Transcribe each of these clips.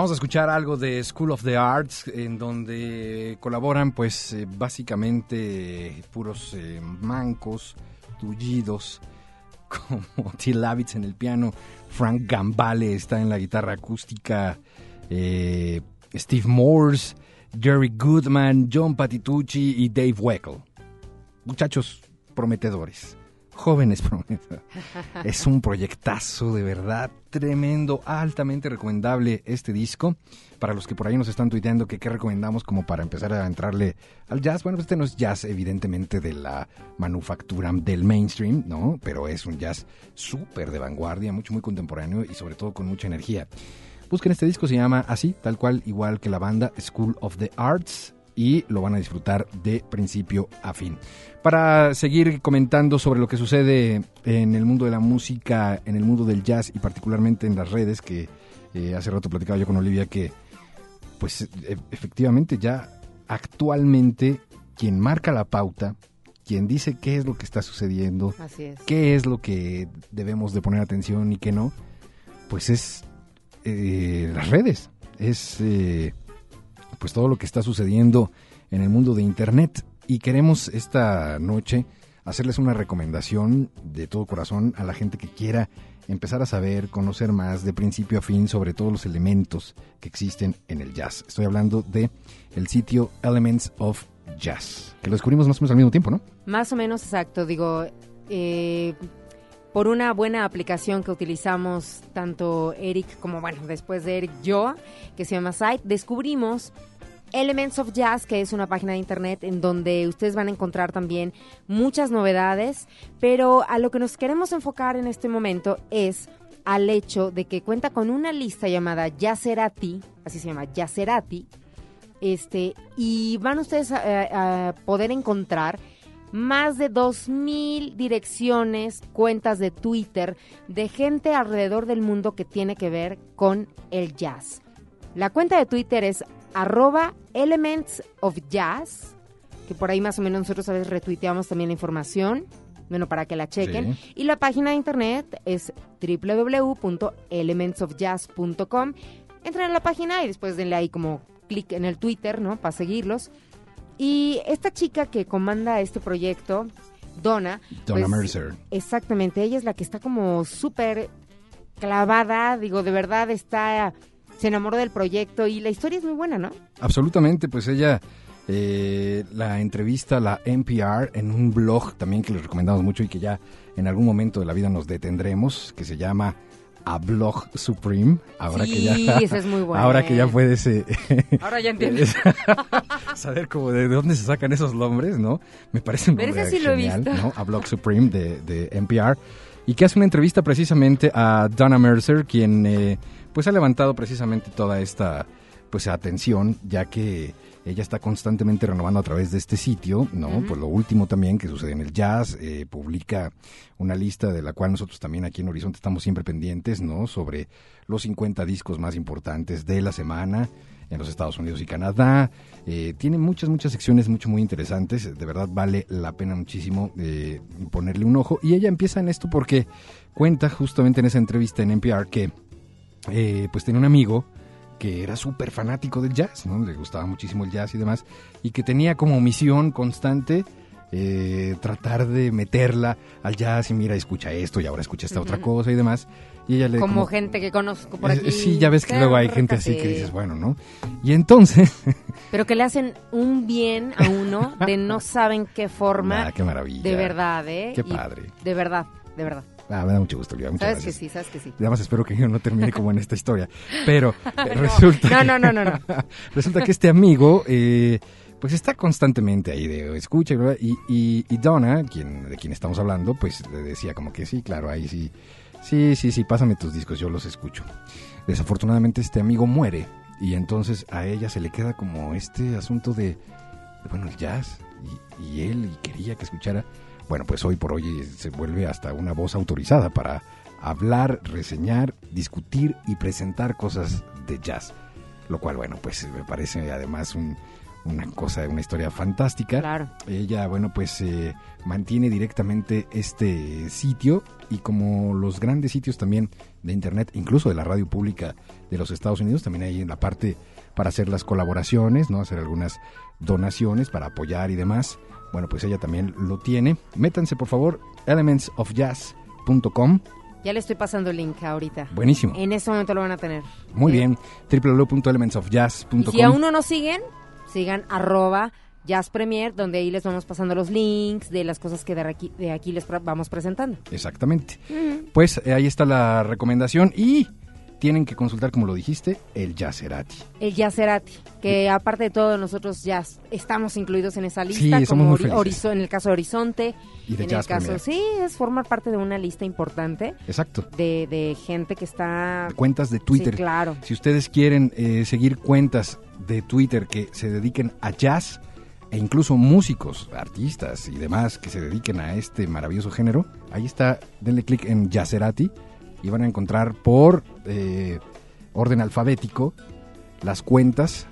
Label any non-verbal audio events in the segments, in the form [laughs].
Acabamos de escuchar algo de School of the Arts, en donde colaboran, pues, eh, básicamente puros eh, mancos, tullidos, [laughs] como T. Lavitz en el piano, Frank Gambale está en la guitarra acústica, eh, Steve Morse, Jerry Goodman, John Patitucci y Dave Weckl. Muchachos prometedores jóvenes prometas. Es un proyectazo de verdad tremendo, altamente recomendable este disco. Para los que por ahí nos están tuiteando que qué recomendamos como para empezar a entrarle al jazz. Bueno, pues este no es jazz evidentemente de la manufactura del mainstream, ¿no? Pero es un jazz súper de vanguardia, mucho, muy contemporáneo y sobre todo con mucha energía. Busquen este disco, se llama así, tal cual, igual que la banda School of the Arts y lo van a disfrutar de principio a fin. Para seguir comentando sobre lo que sucede en el mundo de la música, en el mundo del jazz y particularmente en las redes, que eh, hace rato platicaba yo con Olivia que pues e, efectivamente ya actualmente quien marca la pauta, quien dice qué es lo que está sucediendo, qué es lo que debemos de poner atención y qué no, pues es eh, las redes, es eh, pues todo lo que está sucediendo en el mundo de Internet. Y queremos esta noche hacerles una recomendación de todo corazón a la gente que quiera empezar a saber, conocer más de principio a fin sobre todos los elementos que existen en el jazz. Estoy hablando de el sitio Elements of Jazz, que lo descubrimos más o menos al mismo tiempo, ¿no? Más o menos, exacto. Digo, eh, por una buena aplicación que utilizamos tanto Eric como, bueno, después de Eric, yo, que se llama Site, descubrimos Elements of Jazz, que es una página de internet en donde ustedes van a encontrar también muchas novedades, pero a lo que nos queremos enfocar en este momento es al hecho de que cuenta con una lista llamada Yacerati, así se llama Yacerati, este, y van ustedes a, poder encontrar más de 2.000 direcciones, cuentas de Twitter de gente alrededor del mundo que tiene que ver con el jazz. La cuenta de Twitter es arroba Elements of Jazz, que por ahí más o menos nosotros a veces retuiteamos también la información, bueno, para que la chequen. Y la página de internet es www.elementsofjazz.com. Entren a la página y después denle ahí como clic en el Twitter, ¿no? Para seguirlos. Y esta chica que comanda este proyecto, Donna. Donna pues, Mercer. Exactamente, ella es la que está como súper clavada, digo, de verdad está se enamoró del proyecto y la historia es muy buena, ¿no? Absolutamente, pues ella eh, la entrevista la NPR en un blog también que les recomendamos mucho y que ya en algún momento de la vida nos detendremos, que se llama a Blog Supreme. Ahora sí, que ya, [laughs] ese es muy. Ahora que ya puedes eh, [laughs] ahora ya entiendes. [laughs] saber cómo de dónde se sacan esos nombres, ¿no? Me parece un nombre sí genial, ¿no? A Blog Supreme de, de NPR y que hace una entrevista precisamente a Donna Mercer, quien eh, pues ha levantado precisamente toda esta pues atención, ya que ella está constantemente renovando a través de este sitio, ¿no? Pues lo último también que sucede en el jazz, eh, publica una lista de la cual nosotros también aquí en Horizonte estamos siempre pendientes, ¿no? Sobre los 50 discos más importantes de la semana en los Estados Unidos y Canadá. Eh, tiene muchas, muchas secciones mucho, muy interesantes. De verdad vale la pena muchísimo eh, ponerle un ojo. Y ella empieza en esto porque cuenta justamente en esa entrevista en NPR que eh, pues tenía un amigo que era súper fanático del jazz, ¿no? Le gustaba muchísimo el jazz y demás, y que tenía como misión constante eh, tratar de meterla al jazz y mira, escucha esto y ahora escucha esta otra cosa y demás. Y ella le, como, gente que conozco por aquí. Sí, ya ves que luego hay gente así que dices, bueno, ¿no? Y entonces... [laughs] Pero que le hacen un bien a uno de no saben qué forma. [laughs] Ah, qué maravilla. De verdad, ¿eh? Qué padre. de verdad, de verdad. Ah, me da mucho gusto, Muchas sabes que sí, sabes que sí. Además, espero que yo no termine como en esta historia. [laughs] Pero [laughs] resulta. No, no, no, no, [laughs] resulta que este amigo. Eh, pues está constantemente ahí de escucha y, y, y, Donna, quien, de quien estamos hablando, pues le decía como que sí, claro, ahí sí, sí, sí, sí, pásame tus discos, yo los escucho. Desafortunadamente este amigo muere y entonces a ella se le queda como este asunto de, bueno, el jazz y, y él y quería que escuchara bueno, pues hoy por hoy se vuelve hasta una voz autorizada para hablar, reseñar, discutir y presentar cosas de jazz. Lo cual, bueno, pues me parece además un, una cosa, una historia fantástica. Claro. Ella, bueno, pues eh, mantiene directamente este sitio y como los grandes sitios también de Internet, incluso de la radio pública de los Estados Unidos, también hay en la parte para hacer las colaboraciones, ¿no? Hacer algunas donaciones para apoyar y demás. Bueno, pues ella también lo tiene. Métanse, por favor, elementsofjazz.com. Ya le estoy pasando el link ahorita. Buenísimo. En este momento lo van a tener. Muy Eh, bien. www.elementsofjazz.com. Si aún no nos siguen, sigan arroba Jazz Premier, donde ahí les vamos pasando los links de las cosas que de aquí, de aquí les vamos presentando. Exactamente. Pues eh, ahí está la recomendación y tienen que consultar, como lo dijiste, el Yacerati. El Yacerati, que aparte de todo, nosotros ya estamos incluidos en esa lista, Sí, somos como en el caso de Horizonte, Y de en Jazz el caso, sí, es formar parte de una lista importante Exacto. de, de gente que está... Cuentas de Twitter. Sí, claro. Si ustedes quieren eh, seguir cuentas de Twitter que se dediquen a jazz e incluso músicos, artistas y demás que se dediquen a este maravilloso género, ahí está, denle clic en Yacerati y van a encontrar por eh, orden alfabético las cuentas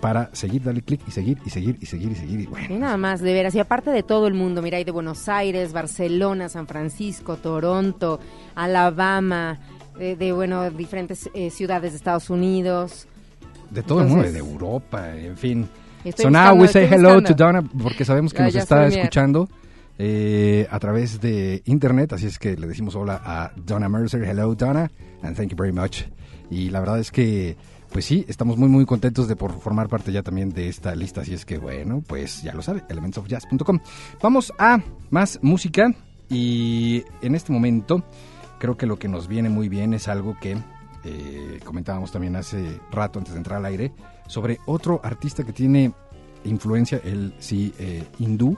para seguir, darle clic y seguir y seguir y seguir y seguir y bueno. Sí, nada más, de veras. Y aparte de todo el mundo, mira, hay de Buenos Aires, Barcelona, San Francisco, Toronto, Alabama, de, de, bueno, diferentes eh, ciudades de Estados Unidos. De todo el mundo, de Europa, en fin. So now buscando, we say hello to. Donna porque sabemos que Ah, nos está escuchando eh, a través de internet, así es que le decimos hola a Donna Mercer. Hello Donna, and thank you very much. Y la verdad es que, pues sí, estamos muy muy contentos de por formar parte ya también de esta lista, así es que bueno, pues ya lo sabe, elementsofjazz.com. Vamos a más música y en este momento creo que lo que nos viene muy bien es algo que eh, comentábamos también hace rato antes de entrar al aire sobre otro artista que tiene influencia, él sí, eh, hindú,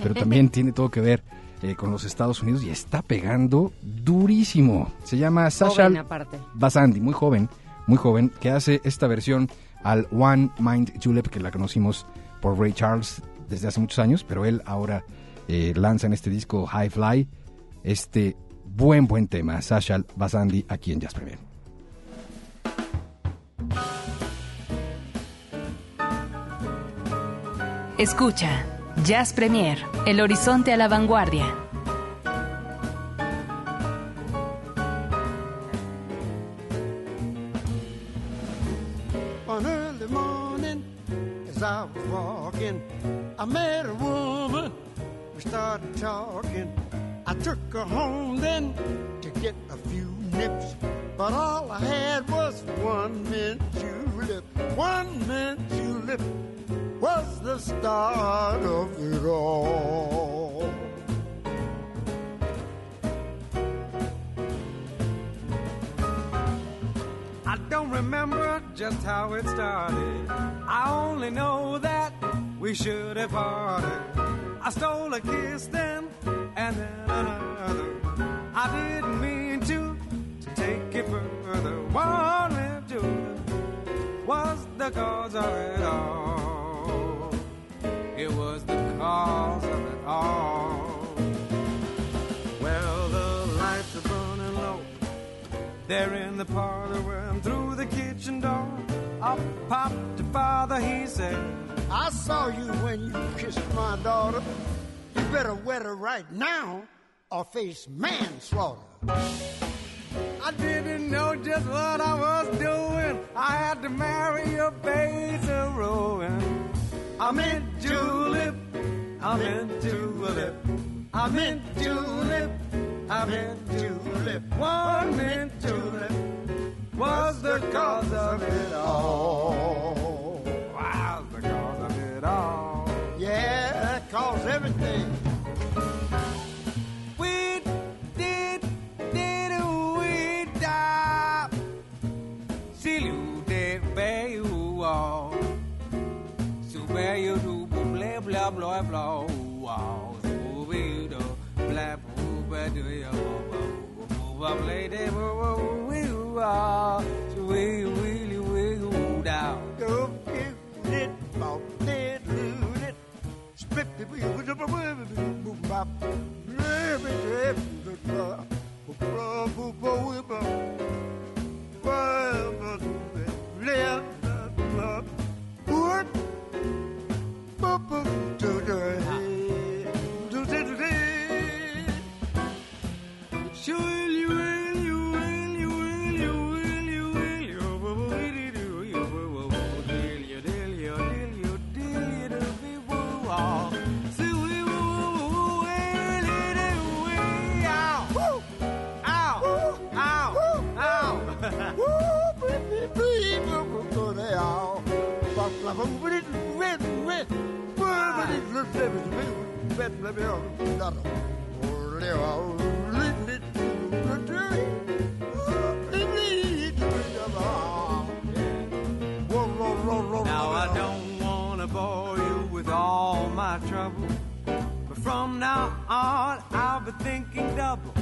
pero [laughs] también tiene todo que ver eh, con los Estados Unidos y está pegando durísimo. Se llama Sasha. Basandi, muy joven, muy joven, que hace esta versión al One Mind Julep, que la conocimos por Ray Charles desde hace muchos años, pero él ahora eh, lanza en este disco High Fly este buen, buen tema, Sasha Basandi, aquí en Jazz Premier. Escucha, Jazz Premier, el horizonte a la vanguardia. As I was walking, I met a woman. We started talking. I took her home then to get a few nips. But all I had was one mint julep. One mint julep was the start of it all. I don't remember just how it started. I only know that we should have parted. I stole a kiss then, and then another. I didn't left Julie was the cause of it all. It was the cause of it all. Well, the lights are burning low. They're in the parlor when through the kitchen door up popped the father. He said, "I saw you when you kissed my daughter. You better wet her right now, or face manslaughter." I didn't know just what I was doing. I had to marry a of ruin. I'm in julep. I'm in julep. I'm in julep. I'm in julep. One mint julep was the cause of it all. Blah blah blah blah. Wow, so we do blah blah do you move up lady where you are. So we really will down. Go get it, bop it, loot it. Split the wheel with the boom bop. Now I don't wanna bore you with all my trouble, but from now on I'll be thinking double.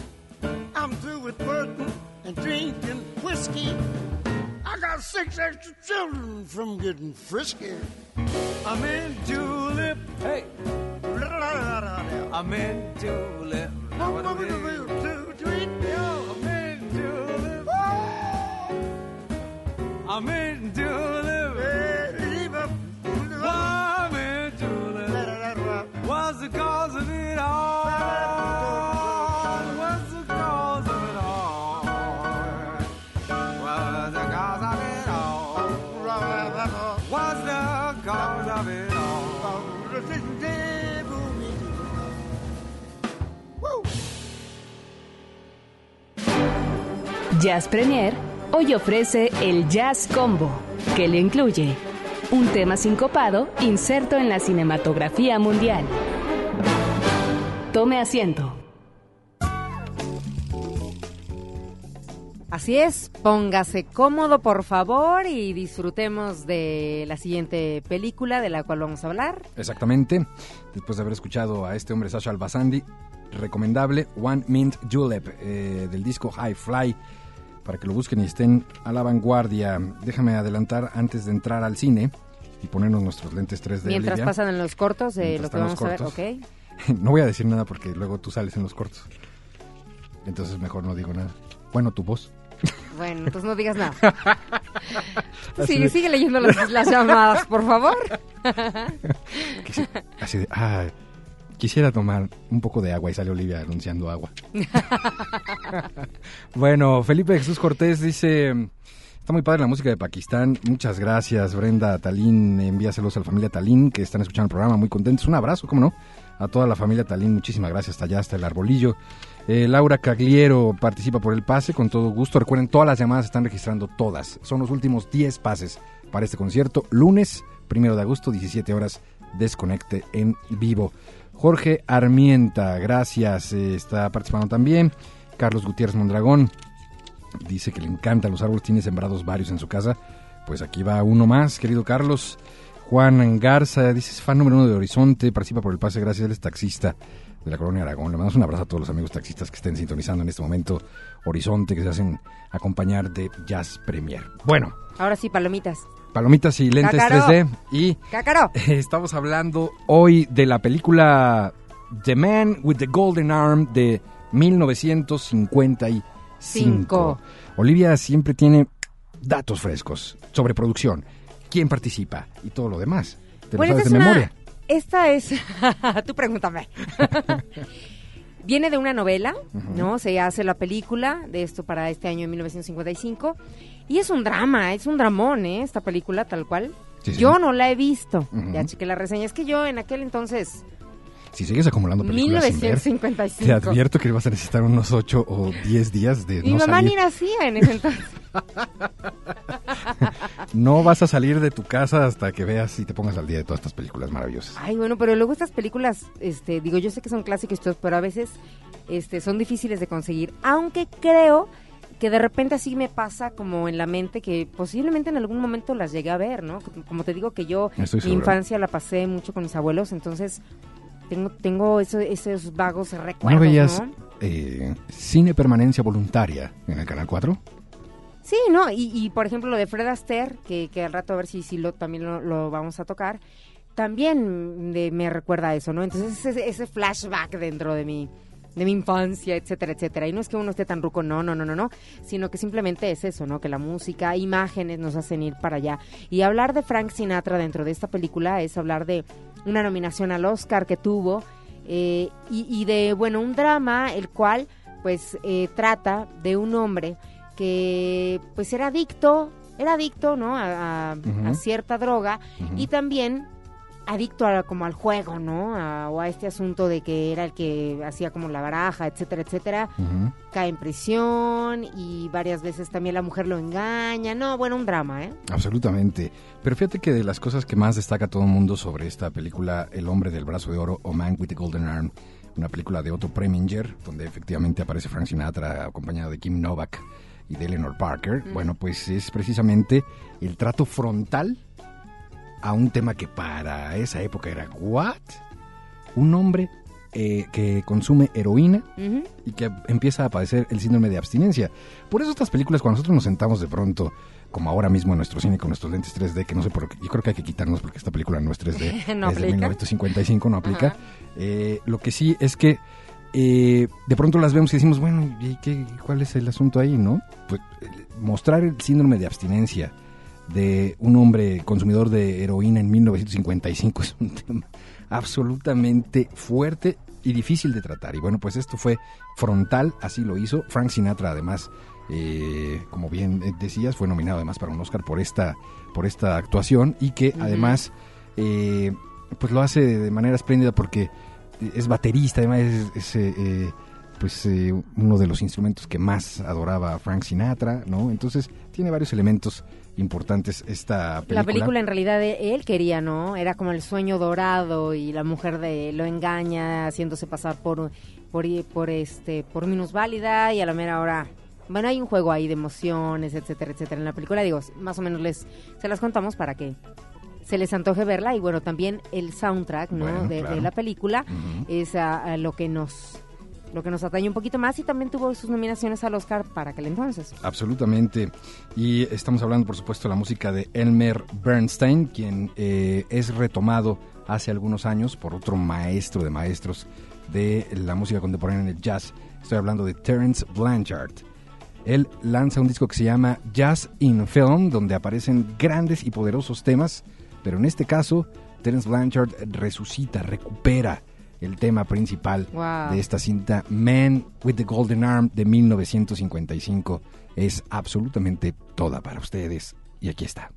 I'm through with flirting and drinking whiskey. I got six extra children from getting frisky. I'm in julep, hey, I'm in julep. I'm in julep. I'm in julep. I'm in julep. What's the cause of it cause of it all? Jazz Premier hoy ofrece el Jazz Combo, que le incluye un tema sincopado inserto en la cinematografía mundial. Tome asiento. Así es, póngase cómodo por favor y disfrutemos de la siguiente película de la cual vamos a hablar. Exactamente. Después de haber escuchado a este hombre, Sasha Albasandi, recomendable One Mint Julep eh, del disco High Fly para que lo busquen y estén a la vanguardia. Déjame adelantar antes de entrar al cine y ponernos nuestros lentes 3D. Mientras Olivia. pasan en los cortos de lo que vamos a ver, cortos. ¿ok? [laughs] No voy a decir nada porque luego tú sales en los cortos. Entonces mejor no digo nada. Bueno, tu voz. Bueno, entonces no digas nada. Así sigue, leyendo las, las llamadas, por favor. Así de, ah, quisiera tomar un poco de agua y sale Olivia anunciando agua. bueno, Felipe Jesús Cortés dice, está muy padre la música de Pakistán. Muchas gracias, Brenda Talín. Envíaselos a la familia Talín que están escuchando el programa, muy contentos. Un abrazo, ¿cómo no? A toda la familia Talín, muchísimas gracias. Hasta allá, hasta el arbolillo. Eh, Laura Cagliero participa por el pase con todo gusto. Recuerden, todas las llamadas están registrando todas. Son los últimos 10 pases para este concierto. Lunes, primero de agosto, 17 horas, desconecte en vivo. Jorge Armienta, gracias. eh, está participando también. Carlos Gutiérrez Mondragón dice que le encantan los árboles, tiene sembrados varios en su casa. Pues aquí va uno más, querido Carlos. Juan Garza dice, es fan número uno de Horizonte, participa por el pase, gracias, él es taxista de la colonia Aragón. Le mandamos un abrazo a todos los amigos taxistas que estén sintonizando en este momento Horizonte, que se hacen acompañar de Jazz Premier. Bueno, Ahora sí, palomitas. palomitas y lentes Cácaro. 3D y ¡Cácaro! [laughs] Estamos hablando hoy de la película The Man with the Golden Arm de 1955. Cinco. Olivia siempre tiene datos frescos sobre producción, quién participa y todo lo demás. Te lo Bueno, sabes esta de es una- memoria. Esta es... [laughs] Tú pregúntame. [laughs] Viene de una novela, ¿no? Se hace la película de esto para este año de 1955. Y es un drama, es un dramón, ¿eh? Esta película tal cual. Sí, sí. Yo no la he visto. Ujú. Ya chequé la reseña. Es que yo en aquel entonces, Si sigues acumulando películas sin ver, 1955. te advierto que vas a necesitar unos 8 o 10 días de Mi no mamá salir. ni nacía en ese entonces. [laughs] No vas a salir de tu casa hasta que veas y te pongas al día de todas estas películas maravillosas. Ay, bueno, pero luego estas películas, este, digo, yo sé que son clásicos y todo, pero a veces este, son difíciles de conseguir. Aunque creo que de repente así me pasa como en la mente que posiblemente en algún momento las llegué a ver, ¿no? Como te digo que yo Estoy mi seguro. infancia la pasé mucho con mis abuelos, entonces tengo tengo eso- esos vagos ¿No recuerdos, veías ¿no? eh, cine permanencia voluntaria en el Canal 4? Sí, ¿no? Y, y, por ejemplo lo de Fred Astaire, que, que al rato a ver si, si lo, también lo, lo vamos a tocar, también de- me recuerda a eso, ¿no? Entonces ese, ese flashback dentro de mi, de mi infancia, etcétera, etcétera. Y no es que uno esté tan ruco, no, no, no, no, no, sino que simplemente es eso, ¿no? Que la música, imágenes nos hacen ir para allá. Y hablar de Frank Sinatra dentro de esta película es hablar de una nominación al Oscar que tuvo eh, y, y de, bueno, un drama el cual pues eh, trata de un hombre que pues era adicto, era adicto, ¿no? A, a- cierta droga y también adicto a, como al juego, ¿no? A- o a este asunto de que era el que hacía como la baraja, etcétera, etcétera. Cae en prisión y varias veces también la mujer lo engaña. No, bueno, un drama, ¿eh? Absolutamente. Pero fíjate que de las cosas que más destaca todo el mundo sobre esta película, El hombre del brazo de oro o Man with the Golden Arm, una película de Otto Preminger, donde efectivamente aparece Frank Sinatra acompañado de Kim Novak y de Eleanor Parker, bueno, pues es precisamente el trato frontal a un tema que para esa época era ¿what? Un hombre eh, que consume heroína y que empieza a padecer el síndrome de abstinencia. Por eso estas películas, cuando nosotros nos sentamos de pronto, como ahora mismo en nuestro cine con nuestros lentes 3D, que no sé por qué, yo creo que hay que quitarnos porque esta película no es 3D, [laughs] No es de aplica. 1955, no aplica. Eh, lo que sí es que eh, de pronto las vemos y decimos, bueno, ¿y qué, cuál es el asunto ahí, no? Pues mostrar el síndrome de abstinencia de un hombre consumidor de heroína en 1955 [laughs] es un tema absolutamente fuerte y difícil de tratar. Y bueno, pues esto fue frontal, así lo hizo. Frank Sinatra, además, eh, como bien decías, fue nominado además para un Oscar por esta, por esta actuación y que además, eh, pues lo hace de manera espléndida porque es baterista, además es, es, eh, pues eh, uno de los instrumentos que más adoraba Frank Sinatra, ¿no? Entonces tiene varios elementos importantes esta película. La película en realidad de- él quería, ¿no? Era como el sueño dorado y la mujer de lo engaña haciéndose pasar por por por este por minusválida y a la mera hora bueno, hay un juego ahí de emociones, etcétera, etcétera. En la película digo, más o menos les se las contamos para que se les antoje verla y bueno, también el soundtrack, ¿no? Bueno, de, la película es a- a lo que nos lo que nos atañe un poquito más y también tuvo sus nominaciones al Oscar para aquel entonces. Absolutamente. Y estamos hablando, por supuesto, de la música de Elmer Bernstein, quien eh, es retomado hace algunos años por otro maestro de maestros de la música contemporánea en el jazz. Estoy hablando de Terence Blanchard. Él lanza un disco que se llama Jazz in Film, donde aparecen grandes y poderosos temas, pero en este caso, Terence Blanchard resucita, recupera el tema principal Wow. de esta cinta Man with the Golden Arm de 1955. Es absolutamente toda para ustedes y aquí está.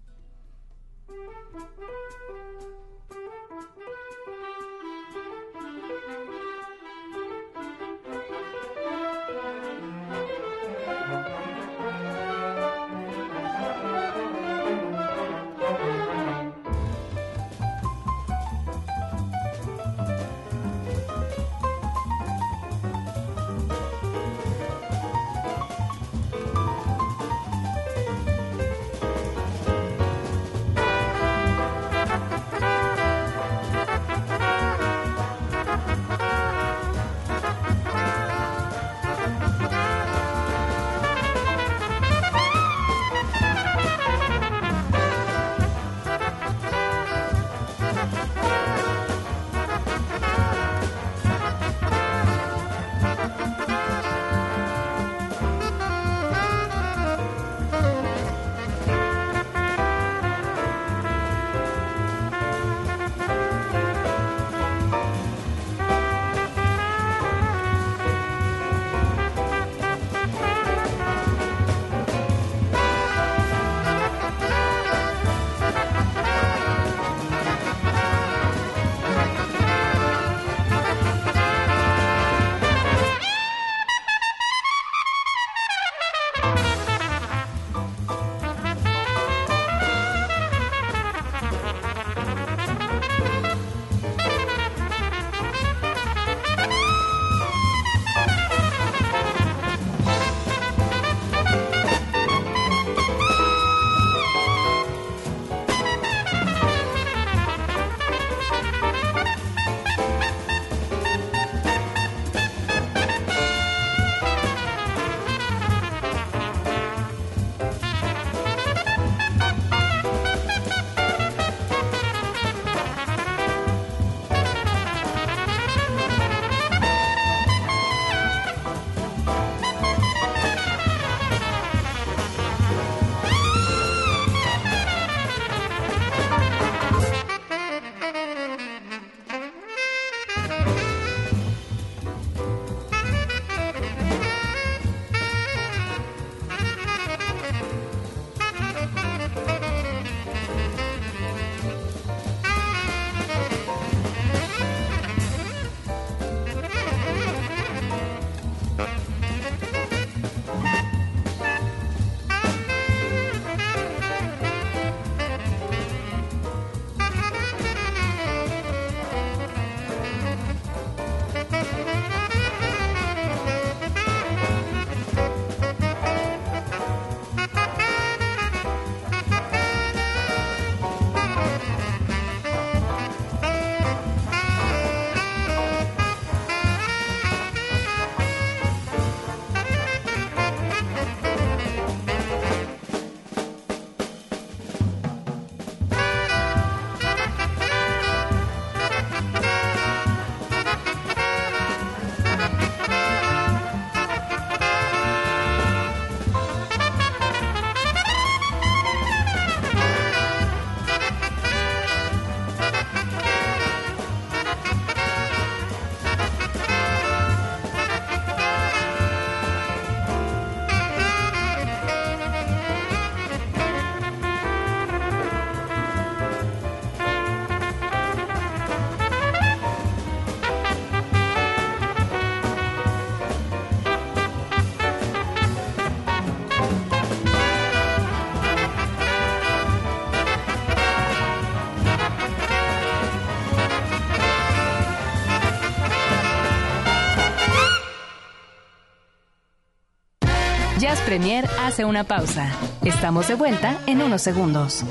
Premier hace una pausa. Estamos de vuelta en unos segundos.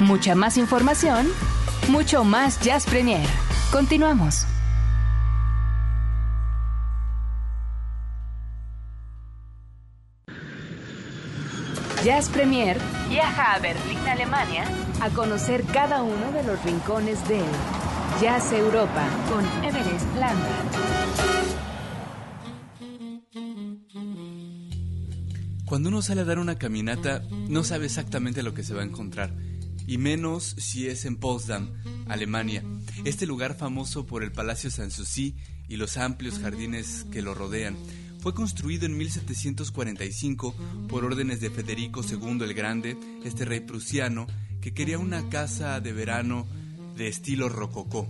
Mucha más información, mucho más Jazz Premier. Continuamos. Jazz Premier viaja a Berlín, Alemania, a conocer cada uno de los rincones de Jazz Europa con Everest Lambert. Cuando uno sale a dar una caminata, no sabe exactamente lo que se va a encontrar, y menos si es en Potsdam, Alemania, este lugar famoso por el Palacio Sanssouci y los amplios jardines que lo rodean. Fue construido en 1745 por órdenes de Federico II el Grande, este rey prusiano, que quería una casa de verano de estilo rococó.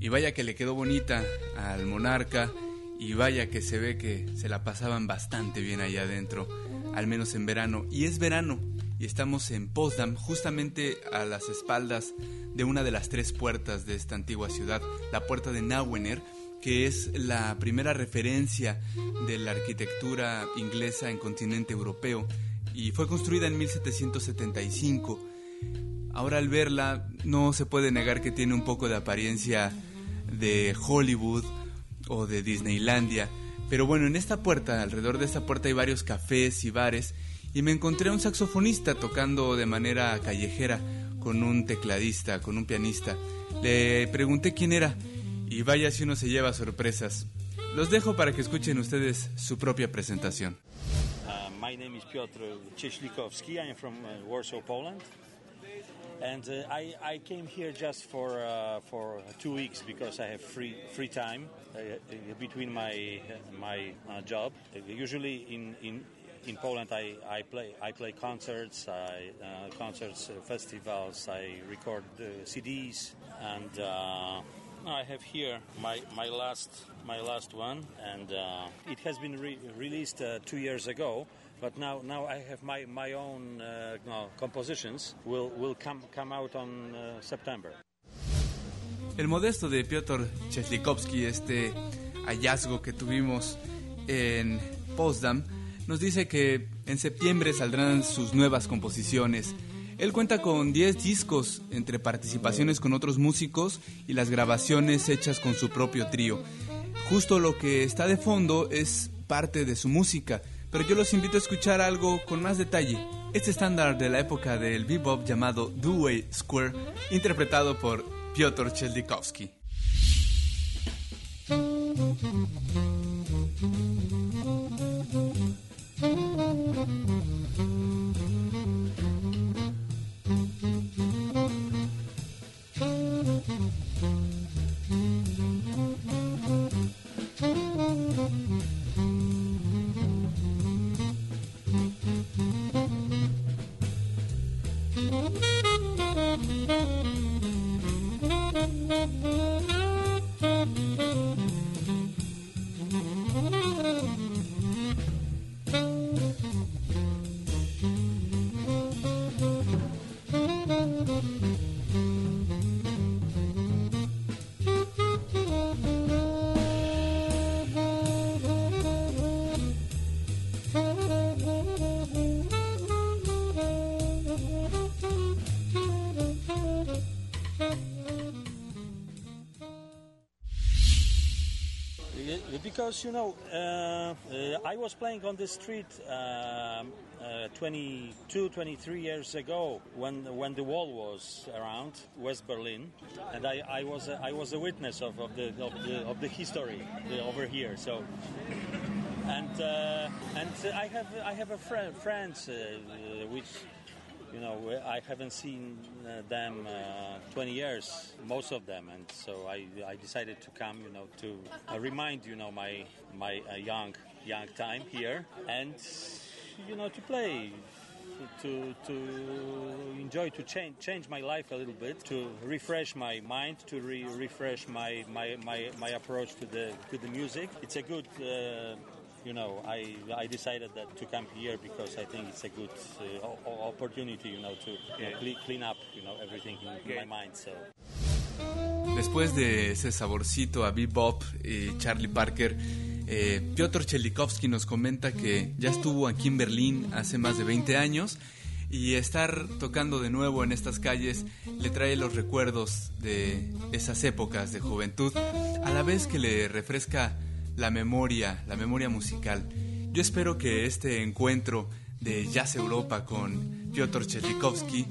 Y vaya que le quedó bonita al monarca y vaya que se ve que se la pasaban bastante bien allá adentro, al menos en verano. Y es verano y estamos en Potsdam, justamente a las espaldas de una de las tres puertas de esta antigua ciudad, la puerta de Nauener, que es la primera referencia de la arquitectura inglesa en continente europeo y fue construida en 1775. Ahora al verla no se puede negar que tiene un poco de apariencia de Hollywood o de Disneylandia. Pero bueno, en esta puerta, alrededor de esta puerta hay varios cafés y bares y me encontré a un saxofonista tocando de manera callejera con un tecladista, con un pianista. Le pregunté quién era y vaya si uno se lleva sorpresas. Los dejo para que escuchen ustedes su propia presentación. Uh, my name is Piotr Cieślikowski. I am from uh, Warsaw, Poland. And uh, I, I came here just for uh, for two weeks because I have free free time between my my uh, job. usually in, in in Poland I, I play I play concerts, I, concerts, festivals. I record CDs and I have here my, my last my last one, and uh, it has been re released uh, two years ago. But now, now I have my, my own uh, no, compositions will will come come out on uh, September. El modesto de Piotr Cheslikovsky, este hallazgo que tuvimos en Potsdam, nos dice que en septiembre saldrán sus nuevas composiciones él cuenta con 10 discos entre participaciones con otros músicos y las grabaciones hechas con su propio trío. Justo lo que está de fondo es parte de su música, pero yo los invito a escuchar algo con más detalle. Este estándar de la época del bebop llamado Dewey Square, interpretado por Piotr Cheldikovsky. Because you know uh, uh, I was playing on the street um, uh, 22, 23 years ago when when the wall was around West Berlin, and I, I was a, I was a witness of, of the of the of the history over here. So. And uh, and I have I have a friend friends uh, which you know, I haven't seen uh, them uh, 20 years, most of them, and so I, I decided to come, you know, to uh, remind, you know, my my uh, young young time here, and you know, to play, to to enjoy, to change change my life a little bit, to refresh my mind, to re refresh my, my my my approach to the to the music. It's a good uh, you know, I, I decided that to come here because I think it's a good uh, opportunity, you know, to you know, clean up, you know, everything in, in my mind. So. Después de ese saborcito a bebop y Charlie Parker, Eh, Piotr Chelikovsky nos comenta que ya estuvo aquí en Berlín hace más de 20 años y estar tocando de nuevo en estas calles le trae los recuerdos de esas épocas de juventud, a la vez que le refresca la memoria, la memoria musical. Yo espero que este encuentro de Jazz Europa con Piotr Chelikovsky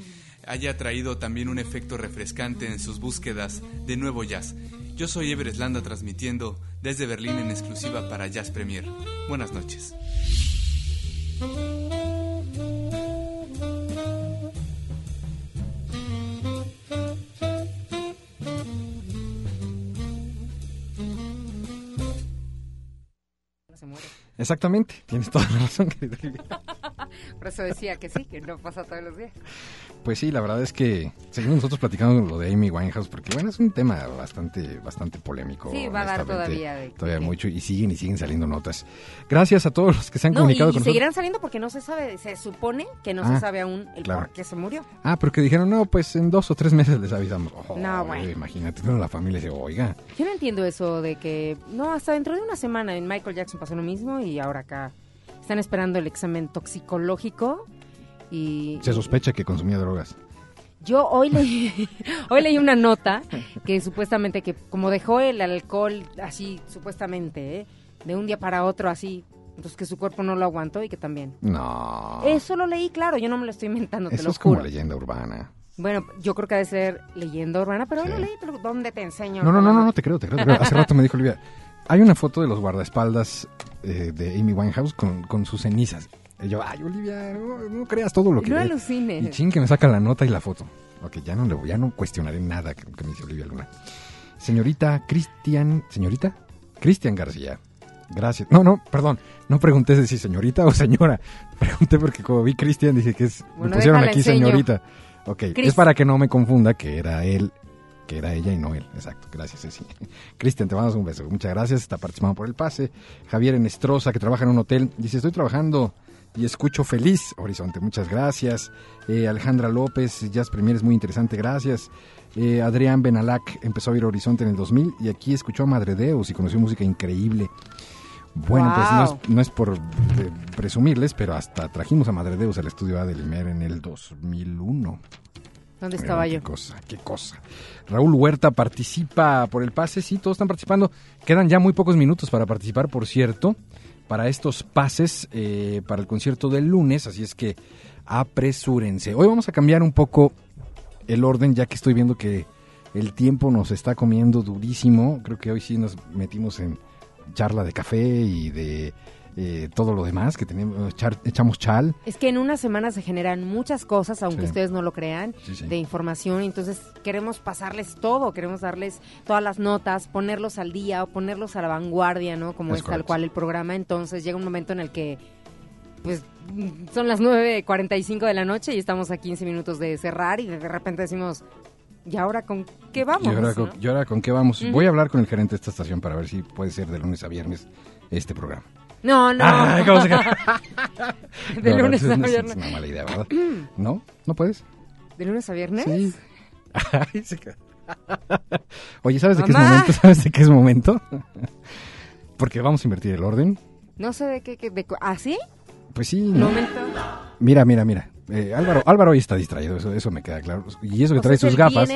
haya traído también un efecto refrescante en sus búsquedas de nuevo jazz. Yo soy Everest Landa transmitiendo desde Berlín en exclusiva para Jazz Premier. Buenas noches. Exactamente, tienes toda la razón, querida. [laughs] Por eso decía que sí, que no pasa todos los días. Pues sí, la verdad es que seguimos nosotros platicando lo de Amy Winehouse porque bueno, es un tema bastante bastante polémico. Sí, va a dar todavía de- todavía mucho y siguen y siguen saliendo notas. Gracias a todos los que se han No, y, comunicado y con nosotros. seguirán saliendo porque no se sabe, se supone que no Ah, se sabe aún el claro. por qué se murió. Ah, pero que dijeron, no, pues en dos o tres meses les avisamos. Oh, No, bueno. Imagínate, la familia dice, oiga, Yo no entiendo eso de que, no, hasta dentro de una semana en Michael Jackson pasó lo mismo y ahora acá están esperando el examen toxicológico y se sospecha que consumía drogas. yo hoy leí, [laughs] hoy leí una nota que supuestamente que como dejó el alcohol así, supuestamente, ¿eh? de un día para otro así, entonces que su cuerpo no lo aguantó y que también. No. Eso lo leí, claro, yo no me lo estoy inventando, te Eso lo es como leyenda urbana. Bueno, yo creo que ha de ser leyenda urbana, pero hoy Sí. lo leí, te ¿dónde te enseño? No, no, no, no, no, te creo, te creo. te creo. Hace rato me dijo Olivia, hay una foto de los guardaespaldas eh, de Amy Winehouse con, con sus cenizas. Y yo, ay, Olivia, no, no creas todo lo que No ves". alucines. Y chin, que me saca la nota y la foto. Ok, ya no, le, voy- ya no cuestionaré nada que, que me dice Olivia Luna. Señorita Cristian, ¿señorita? Cristian García. Gracias. No, no, perdón. No pregunté si señorita o señora. [laughs] Pregunté porque como vi Cristian dije que es, Bueno, me pusieron aquí enseño. señorita. Ok, Cris. es para que no me confunda que era él, que era ella y no él. Exacto, gracias, Ceci. [laughs] Cristian, te mandamos un beso. Muchas gracias, está participando por el pase. Javier Enestrosa, que trabaja en un hotel, dice, estoy trabajando y escucho feliz Horizonte. Muchas gracias. Eh, Alejandra López, Jazz Premier es muy interesante, gracias. Eh, Adrián Benalac empezó a oír Horizonte en el 2000 y aquí escuchó a Madre Deus y conoció música increíble. Bueno, pues no es, no es por eh, presumirles, pero hasta trajimos a Madre Deus al estudio A del Imer en el 2001. ¿Dónde Pero estaba yo? Qué cosa, qué cosa. Raúl Huerta participa por el pase, sí, todos están participando. Quedan ya muy pocos minutos para participar, por cierto, para estos pases eh, para el concierto del lunes, así es que apresúrense. Hoy vamos a cambiar un poco el orden, ya que estoy viendo que el tiempo nos está comiendo durísimo. Creo que hoy sí nos metimos en charla de café y de eh, todo lo demás que tenemos, char- echamos chal. Es que en una semana se generan muchas cosas, aunque Sí. ustedes no lo crean, Sí, sí. de información. Entonces queremos pasarles todo, queremos darles todas las notas, ponerlos al día o ponerlos a la vanguardia, ¿no? Como Es es, tal cual el programa. Entonces llega un momento en el que, pues, son las 9.45 de la noche y estamos a 15 minutos de cerrar y de repente decimos, ¿y ahora con qué vamos? ¿Y ahora, no? con, y ahora con qué vamos? Voy a hablar con el gerente de esta estación para ver si puede ser de lunes a viernes este programa. No, no. Ay, ¿cómo se- [laughs] de No, lunes es- a es- viernes. Es una mala idea, ¿verdad? ¿No? ¿No puedes? ¿De lunes a viernes? Sí. [laughs] Ay, se queda. Oye, ¿sabes de qué es momento? [laughs] ¿Sabes de qué es momento? Porque vamos a invertir el orden. No sé de qué, qué- de ¿Ah, sí? Pues sí, momento. Mira, mira, mira. Eh, Álvaro, Álvaro hoy está distraído, eso, eso me queda claro. Y eso que O trae sea, sus ¿es el gafas.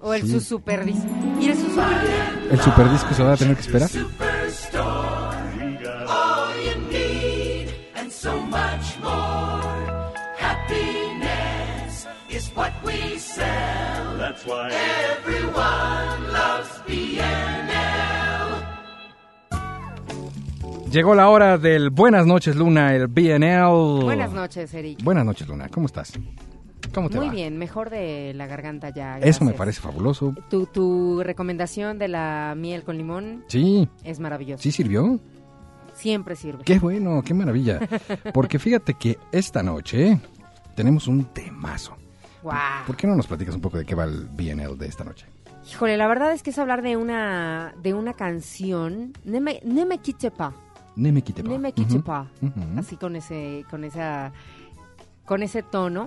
¿O el Sí. su super disco? ¿Y el su El superdisco se va a tener que esperar. That's why everyone loves BNL. Llegó la hora del Buenas noches, Luna, el BNL. Buenas noches, Eric. Buenas noches, Luna. ¿Cómo estás? ¿Cómo te Muy va? bien, mejor de la garganta ya. Eso me parece fabuloso. Tu, tu recomendación de la miel con limón Sí, es maravillosa. sí sirvió. Siempre sirve. Qué bueno, qué maravilla. Porque fíjate que esta noche tenemos un temazo. ¿Por qué no nos platicas un poco de qué va el BNL de esta noche? Híjole, la verdad es que es hablar de una de una canción. Ne me, ne me quitte pas. Ne me. Ne quitte. Así con ese con esa con ese tono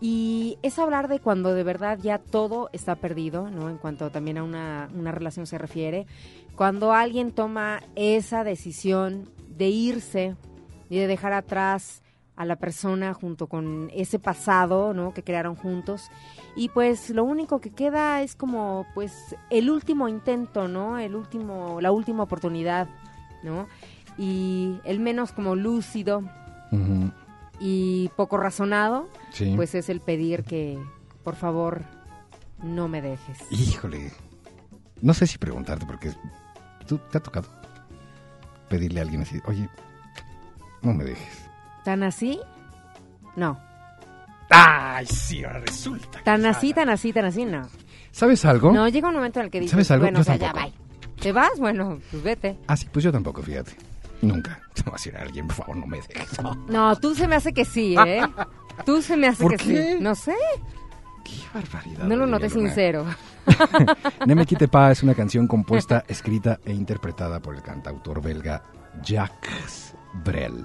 Y es hablar de cuando de verdad ya todo está perdido, ¿no? En cuanto también a una, una relación se refiere. Cuando alguien toma esa decisión de irse y de dejar atrás a la persona junto con ese pasado, ¿no? Que crearon juntos. Y pues lo único que queda es como, pues, el último intento, ¿no? El último, la última oportunidad, ¿no? Y el menos como lúcido y poco razonado, Sí. pues es el pedir que, por favor, no me dejes. Híjole. No sé si preguntarte, porque tú te ha tocado pedirle a alguien así, oye, no me dejes. ¿Tan así? No. ¡Ay, sí! Ahora resulta. que Tan así, tan así, tan así, no. ¿Sabes algo? No, llega un momento en el que dices, ¿Sabes algo? bueno, Yo o sea, ya, tampoco. bye. ¿Te vas? Bueno, pues vete. Ah, sí, pues yo tampoco, fíjate. Nunca. Se me va a decir a alguien, por favor, no me dejes. No, tú se me hace que sí, ¿eh? [laughs] Tú se me hace ¿Por que qué? sí. No sé, Qué barbaridad. no lo noté Luna. sincero. [laughs] Ne me quite pa es una canción compuesta, [laughs] escrita e interpretada por el cantautor belga Jacques Brel.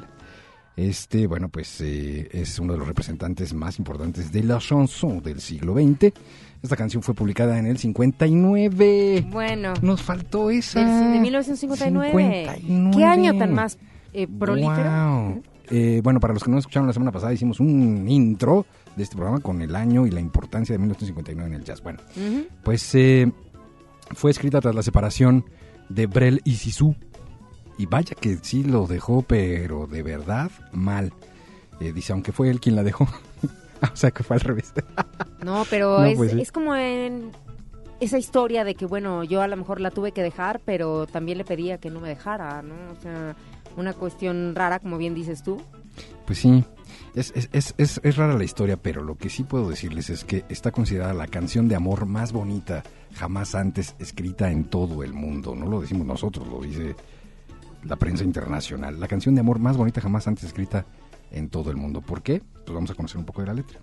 Este, bueno, pues eh, es uno de los representantes más importantes de la chanson del siglo XX. Esta canción fue publicada en el 59. Bueno, Nos faltó esa. de 1959. 59. ¿Qué año tan más eh, prolífero? Wow. Eh, bueno, para los que no escucharon la semana pasada, hicimos un intro de este programa con el año y la importancia de 1959 en el jazz. Bueno, pues eh, fue escrita tras la separación de Brel y Sisu. Y vaya que sí lo dejó, pero de verdad mal. Eh, dice, aunque fue él quien la dejó. [laughs] o sea, que fue al revés. [laughs] No, pero No, es, pues sí. es como en esa historia de que, bueno, yo a lo mejor la tuve que dejar, pero también le pedía que no me dejara, ¿no? O sea, una cuestión rara, como bien dices tú. Pues sí, es, es, es, es, es rara la historia, pero lo que sí puedo decirles es que está considerada la canción de amor más bonita jamás antes escrita en todo el mundo. No lo decimos nosotros, lo dice la prensa internacional. La canción de amor más bonita jamás antes escrita en todo el mundo. ¿Por qué? Pues vamos a conocer un poco de la letra.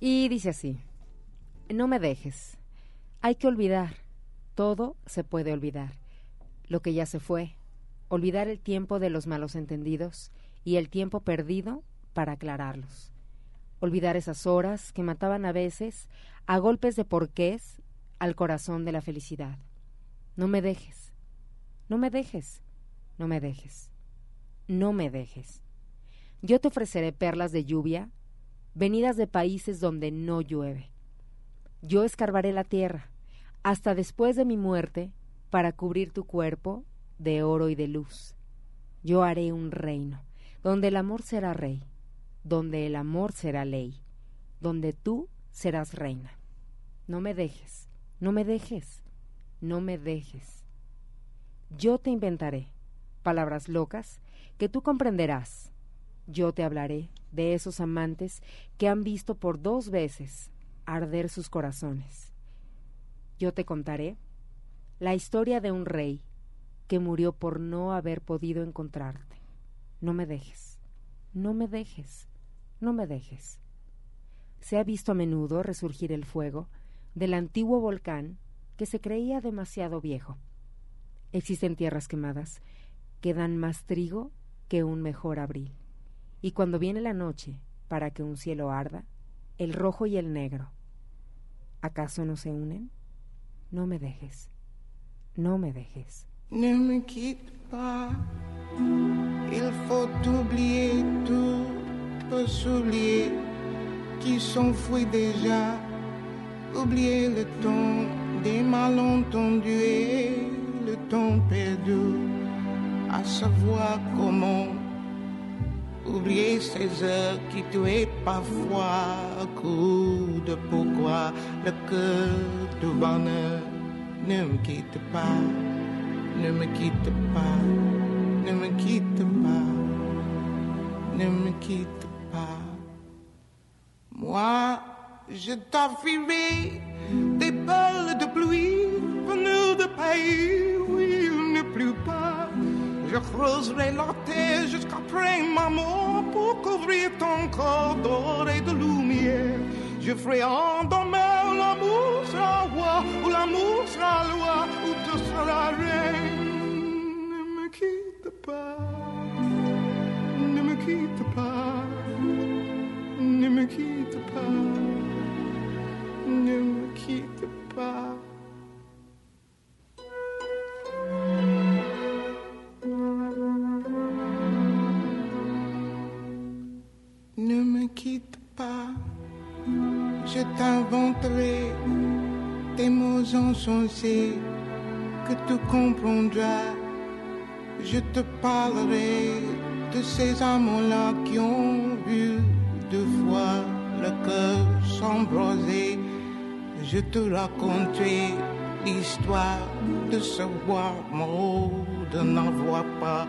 Y dice así, no me dejes, hay que olvidar, todo se puede olvidar, lo que ya se fue, olvidar el tiempo de los malos entendidos y el tiempo perdido para aclararlos, olvidar esas horas que mataban a veces a golpes de porqués al corazón de la felicidad. No me dejes, no me dejes, no me dejes, no me dejes. Yo te ofreceré perlas de lluvia venidas de países donde no llueve. Yo escarbaré la tierra hasta después de mi muerte para cubrir tu cuerpo de oro y de luz. Yo haré un reino donde el amor será rey, donde el amor será ley, donde tú serás reina. No me dejes, no me dejes, no me dejes. Yo te inventaré palabras locas que tú comprenderás. Yo te hablaré de esos amantes que han visto por dos veces arder sus corazones. Yo te contaré la historia de un rey que murió por no haber podido encontrarte. No me dejes, no me dejes, no me dejes. Se ha visto a menudo resurgir el fuego del antiguo volcán que se creía demasiado viejo. Existen tierras quemadas que dan más trigo que un mejor abril. Y cuando viene la noche para que un cielo arda, el rojo y el negro, ¿acaso no se unen? No me dejes, no me dejes. Ne me quitte pas, il faut oublier tout, peut s'oublier qui déjà, oublier le temps des malentendus et le temps perdu, à savoir comment oublier ces heures qui tuaient parfois, coup de pourquoi le cœur du bonheur ne me quitte pas. Ne me quitte pas, ne me quitte pas, ne me quitte pas. Moi, je t'offrirai des Perles de pluie venues de pays où il ne pleut pas. Je creuserai la terre jusqu'après ma mort pour couvrir ton corps doré de lumière. Je ferai en domaine où l'amour sera roi, où l'amour sera loi, où tu seras reine. Ne me quitte pas, ne me quitte pas, ne me quitte pas. quitte pas. Ne me quitte pas, je t'inventerai des mots insensés que tu comprendras. Je te parlerai de ces amants-là qui ont vu deux fois le cœur s'embraser. Je te raconterai l'histoire de ce bois mort, de n'avoir pas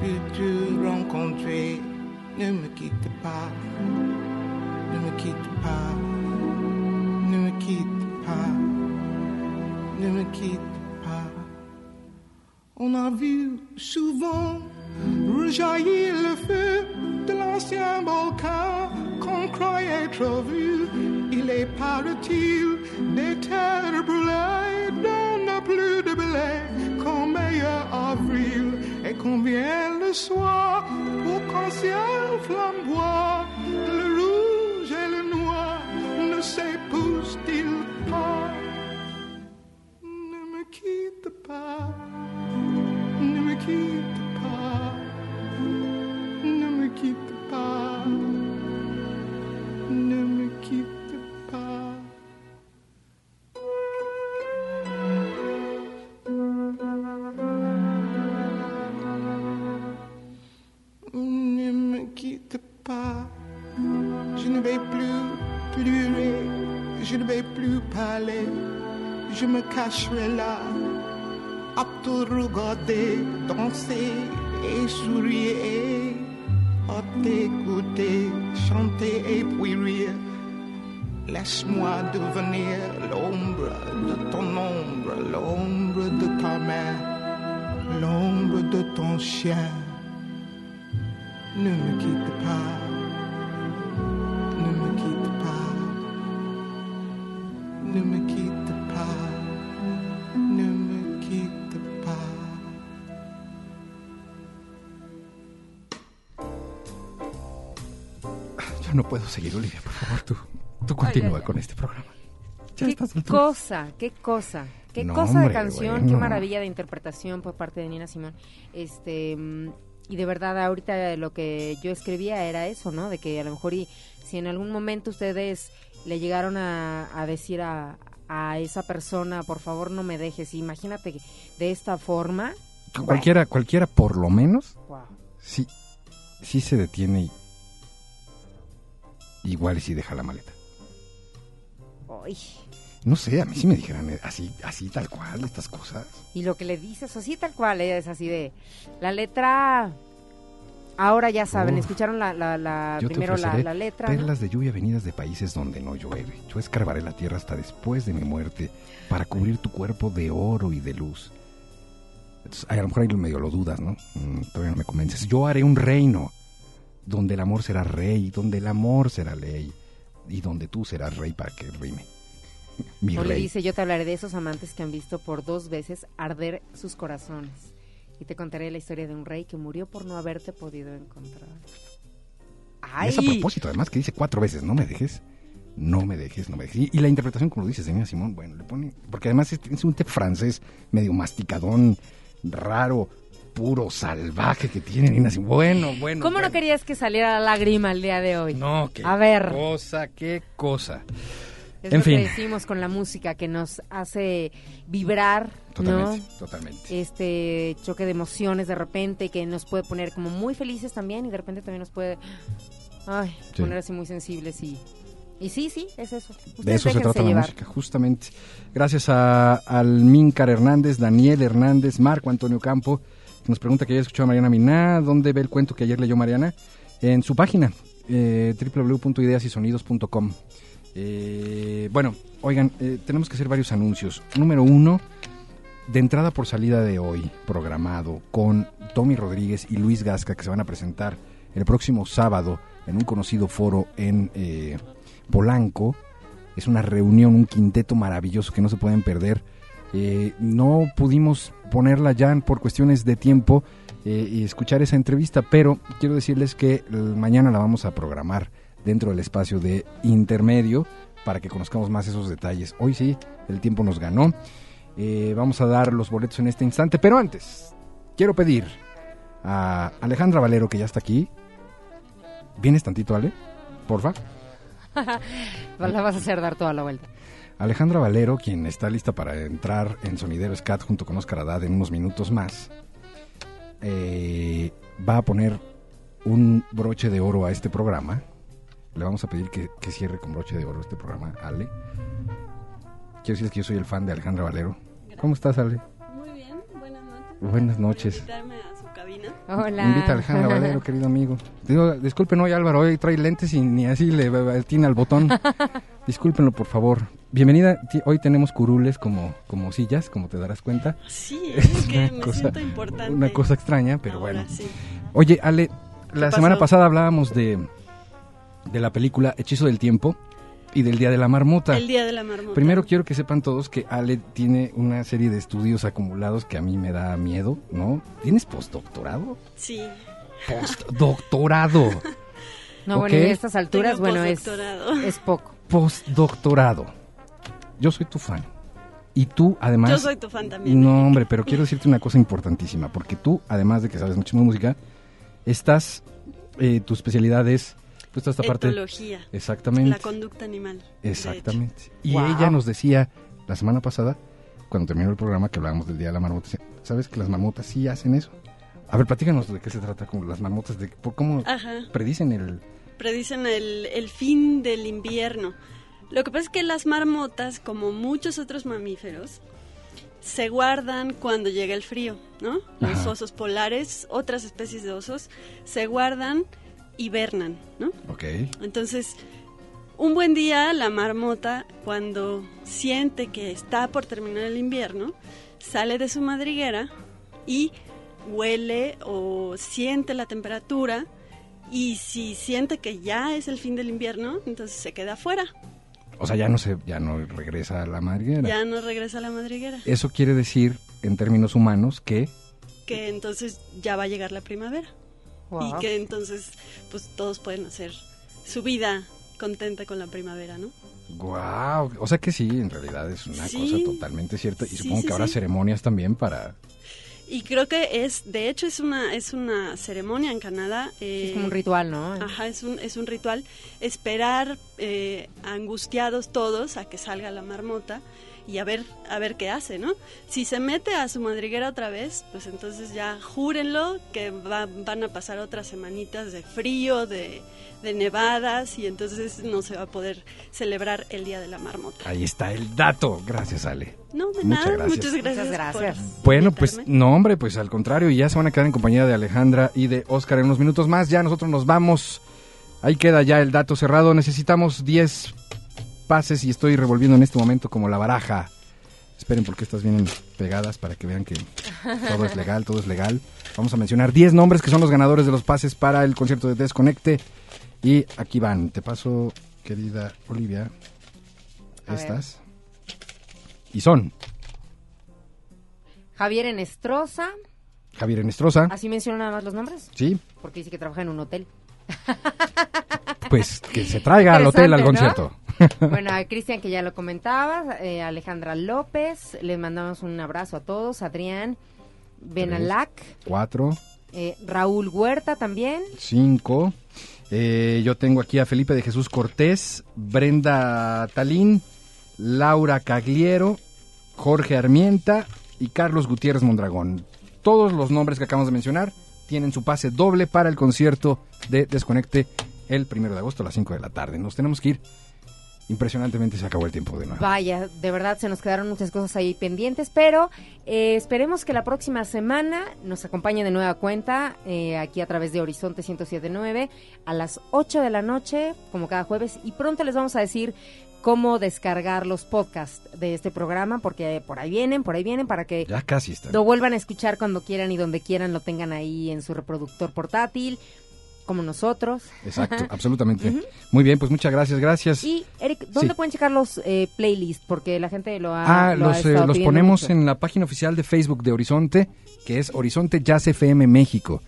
pu te rencontrer. Ne me quitte pas, ne me quitte pas, ne me quitte pas, ne me quitte pas. On a vu souvent rejaillir le feu de l'ancien volcan qu'on croyait trop vu. Il est paraît-il des terres brûlées dont n'a plus de blé qu'en meilleur avril. Et vient le soir pour qu'en ciel flamboie cacherai là à regarder danser et sourire, à t'écouter chanter et puis rire. Laisse-moi devenir l'ombre de ton ombre, l'ombre de ta main, l'ombre de ton chien. Ne me quitte pas, puedo seguir, Olivia, por favor, tú, tú continúa con este programa. Ya Qué cosa, qué cosa, qué No, cosa de hombre, canción, bueno. qué maravilla de interpretación por parte de Nina Simón. Este y de verdad ahorita lo que yo escribía era eso, ¿no? De que a lo mejor y si en algún momento ustedes le llegaron a, a decir a, a esa persona, por favor no me dejes, imagínate que de esta forma. Cualquiera, cualquiera por lo menos, Wow. sí, sí se detiene y igual y sí deja la maleta. Ay, No sé, a mí sí me dijeran eh, así, así tal cual, estas cosas. Y lo que le dices, así tal cual, es así de la letra. Ahora ya saben, Uf. escucharon la, la, la- primero la, la letra. ¿no? perlas de lluvia venidas de países donde no llueve. Yo escarbaré la tierra hasta después de mi muerte para cubrir tu cuerpo de oro y de luz. Entonces, a lo mejor ahí medio lo dudas, ¿no? Mm, todavía no me convences. Yo haré un reino donde el amor será rey, donde el amor será ley y donde tú serás rey para que rime. Mi O le rey. dice, yo te hablaré de esos amantes que han visto por dos veces arder sus corazones. Y te contaré la historia de un rey que murió por no haberte podido encontrar. Y es a propósito, además, que dice cuatro veces, no me dejes, no me dejes, no me dejes. Y, la interpretación, como lo dices, de Nina Simón, bueno, le pone... Porque además es, es un té francés medio masticadón, raro, puro, salvaje que tiene Nina Simón. Bueno, bueno. ¿Cómo no querías que saliera la lágrima el día de hoy? No, qué A ver. cosa, qué cosa. Es en lo fin. que decimos con la música que nos hace vibrar, Totalmente, ¿no? totalmente. Este choque de emociones de repente que nos puede poner como muy felices también y de repente también nos puede ay, Sí. poner así muy sensibles y y sí, sí, es eso. De Ustedes eso se trata la música, justamente. Gracias a, al Mincar Hernández, Daniel Hernández, Marco Antonio Campo, nos pregunta que ya escuchó a Mariana Miná. ¿Dónde ve el cuento que ayer leyó Mariana? En su página, eh, www.ideasysonidos.com. Eh, bueno, oigan, eh, tenemos que hacer varios anuncios. Número uno, de entrada por salida de hoy, programado con Tommy Rodríguez y Luis Gasca, que se van a presentar el próximo sábado en un conocido foro en eh, Polanco. Es una reunión, un quinteto maravilloso que no se pueden perder. Eh, no pudimos ponerla ya por cuestiones de tiempo eh, y escuchar esa entrevista, pero quiero decirles que eh, mañana la vamos a programar dentro del espacio de intermedio para que conozcamos más esos detalles. Hoy sí, el tiempo nos ganó. Eh, vamos a dar los boletos en este instante, pero antes quiero pedir a Alejandra Valero, que ya está aquí. ¿Vienes tantito, Ale? Porfa. [laughs] la vas a hacer dar toda la vuelta. Alejandra Valero, quien está lista para entrar en Sonidero Scat junto con Oscar Haddad en unos minutos más, eh, va a poner un broche de oro a este programa. Le vamos a pedir que, que cierre con broche de oro este programa, Ale. Quiero decirles que yo soy el fan de Alejandra Valero. ¿Cómo estás, Ale? Muy bien, buenas noches. Buenas noches. Invitarme a su cabina. Hola. Invita a Alejandra Valero, [laughs] querido amigo. Digo, disculpen hoy Álvaro, hoy trae lentes y ni así le tiene al botón. [laughs] Discúlpenlo, por favor. Bienvenida. Hoy tenemos curules como, como sillas, como te darás cuenta. Sí, [laughs] es que me cosa- siento importante. Una cosa extraña, pero Ahora bueno. sí. Oye, Ale, la pasó? semana pasada hablábamos de, de la película Hechizo del Tiempo y del Día de la Marmota. El día de la marmota. Primero quiero que sepan todos que Ale tiene una serie de estudios acumulados que a mí me da miedo, ¿no? ¿Tienes postdoctorado? Sí. Postdoctorado. [laughs] No, bueno, a estas alturas, Tengo bueno, es, es poco. Postdoctorado. Yo soy tu fan. Y tú, además... Yo soy tu fan también. No, hombre, pero quiero decirte una cosa importantísima, porque tú, además de que sabes muchísimo de música, estás, eh, tu especialidad es, pues toda esta parte... Etología. Exactamente. La conducta animal. Exactamente. Y Wow. ella nos decía la semana pasada, cuando terminó el programa que hablábamos del Día de la Marmota, ¿sabes que las marmotas sí hacen eso? A ver, platícanos de qué se trata con las marmotas, de cómo. Ajá. predicen el... Predicen el, el fin del invierno. Lo que pasa es que las marmotas, como muchos otros mamíferos, se guardan cuando llega el frío, ¿no? Los Ajá. osos polares, otras especies de osos, se guardan, hibernan, ¿no? Ok. Entonces, un buen día la marmota, cuando siente que está por terminar el invierno, sale de su madriguera y huele o siente la temperatura y si siente que ya es el fin del invierno, entonces se queda afuera, O sea, ya no se, ya no regresa a la madriguera. ya no regresa a la madriguera, Eso quiere decir, en términos humanos, que... que entonces ya va a llegar la primavera Wow. y que entonces pues todos pueden hacer su vida contenta con la primavera, ¿no? Wow, o sea que sí, en realidad es una Sí. cosa totalmente cierta y Sí, supongo sí, que habrá sí. ceremonias también para Y creo que es, de hecho, es una, es una ceremonia en Canadá. eh, Es como un ritual, ¿no? Ajá, es un, es un ritual. Esperar eh, angustiados todos a que salga la marmota y a ver, a ver qué hace, ¿no? Si se mete a su madriguera otra vez, pues entonces ya júrenlo que va- van a pasar otras semanitas de frío, de, de nevadas y entonces no se va a poder celebrar el Día de la Marmota. Ahí está el dato. Gracias, Ale. No, de Muchas nada, gracias. muchas gracias. Muchas por gracias. Bueno, pues no, hombre, pues al contrario, ya se van a quedar en compañía de Alejandra y de Oscar en unos minutos más. Ya nosotros nos vamos. Ahí queda ya el dato cerrado. Necesitamos 10 pases y estoy revolviendo en este momento como la baraja. Esperen porque estas vienen pegadas para que vean que todo es legal, todo es legal. Vamos a mencionar 10 nombres que son los ganadores de los pases para el concierto de Desconecte. Y aquí van. Te paso, querida Olivia, A ver. estas. Y son Javier Enestrosa. Javier Enestrosa, ¿Así menciono nada más los nombres? sí, Porque dice que trabaja en un hotel. [laughs] pues que se traiga al hotel al concierto. [laughs] Bueno, a Cristian, que ya lo comentabas, eh, Alejandra López, les mandamos un abrazo a todos, Adrián, Benalac, Cuatro, eh, Raúl Huerta también, cinco. Eh, yo tengo aquí a Felipe de Jesús Cortés, Brenda Talín, Laura Cagliero, Jorge Armienta y Carlos Gutiérrez Mondragón. Todos los nombres que acabamos de mencionar tienen su pase doble para el concierto de Desconecte el primero de agosto a las 5 de la tarde. Nos tenemos que ir. Impresionantemente se acabó el tiempo de nuevo. Vaya, de verdad se nos quedaron muchas cosas ahí pendientes, pero eh, esperemos que la próxima semana nos acompañe de nueva cuenta eh, aquí a través de Horizonte 1079 a las 8 de la noche, como cada jueves, y pronto les vamos a decir cómo descargar los podcasts de este programa, porque por ahí vienen, por ahí vienen, para que Ya casi está. lo vuelvan a escuchar cuando quieran y donde quieran, lo tengan ahí en su reproductor portátil, como nosotros. Exacto, [laughs] absolutamente. Muy bien, pues muchas gracias, gracias. Y, Eric, ¿dónde Sí. pueden checar los eh, playlists? Porque la gente lo ha. Ah, lo ha los, eh, los ponemos mucho. en la página oficial de Facebook de Horizonte, que es Horizonte Jazz FM México.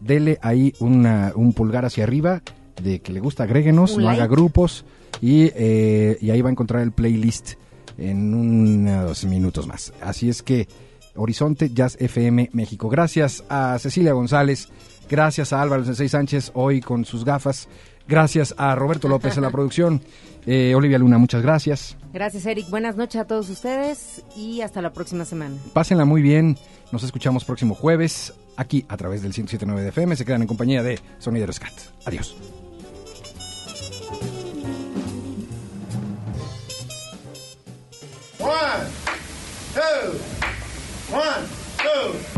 Dele ahí una- un pulgar hacia arriba de que le gusta, agréguenos, Un haga like. grupos y, eh, y ahí va a encontrar el playlist en unos minutos más. Así es que Horizonte Jazz FM México. Gracias a Cecilia González, gracias a Álvaro Sensei Sánchez hoy con sus gafas. Gracias a Roberto López en la [laughs] producción. Eh, Olivia Luna, muchas gracias. Gracias, Eric. Buenas noches a todos ustedes y hasta la próxima semana. Pásenla muy bien. Nos escuchamos próximo jueves aquí a través del 107.9 de FM. Se quedan en compañía de Sonidero Scat. Adiós. One, two, one, two.